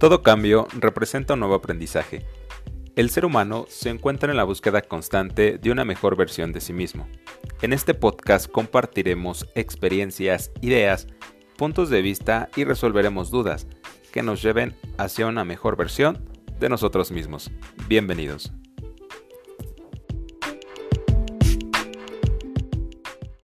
Todo cambio representa un nuevo aprendizaje. El ser humano se encuentra en la búsqueda constante de una mejor versión de sí mismo. En este podcast compartiremos experiencias, ideas, puntos de vista y resolveremos dudas que nos lleven hacia una mejor versión de nosotros mismos. Bienvenidos.